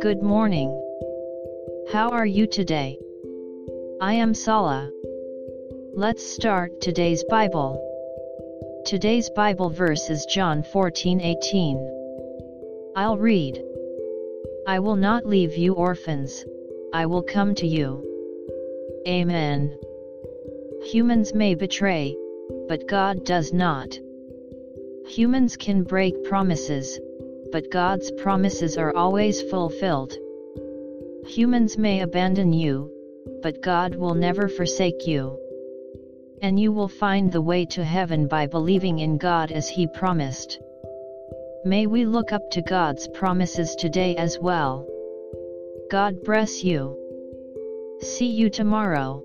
Good morning. How are you today? I am Sala. Let's start today's Bible. Today's Bible verse is John 14:18. I'll read. I will not leave you orphans, I will come to you. Amen. Humans may betray, but God does not. Humans can break promises, but God's promises are always fulfilled. Humans may abandon you, but God will never forsake you. And you will find the way to heaven by believing in God as He promised. May we look up to God's promises today as well. God bless you. See you tomorrow.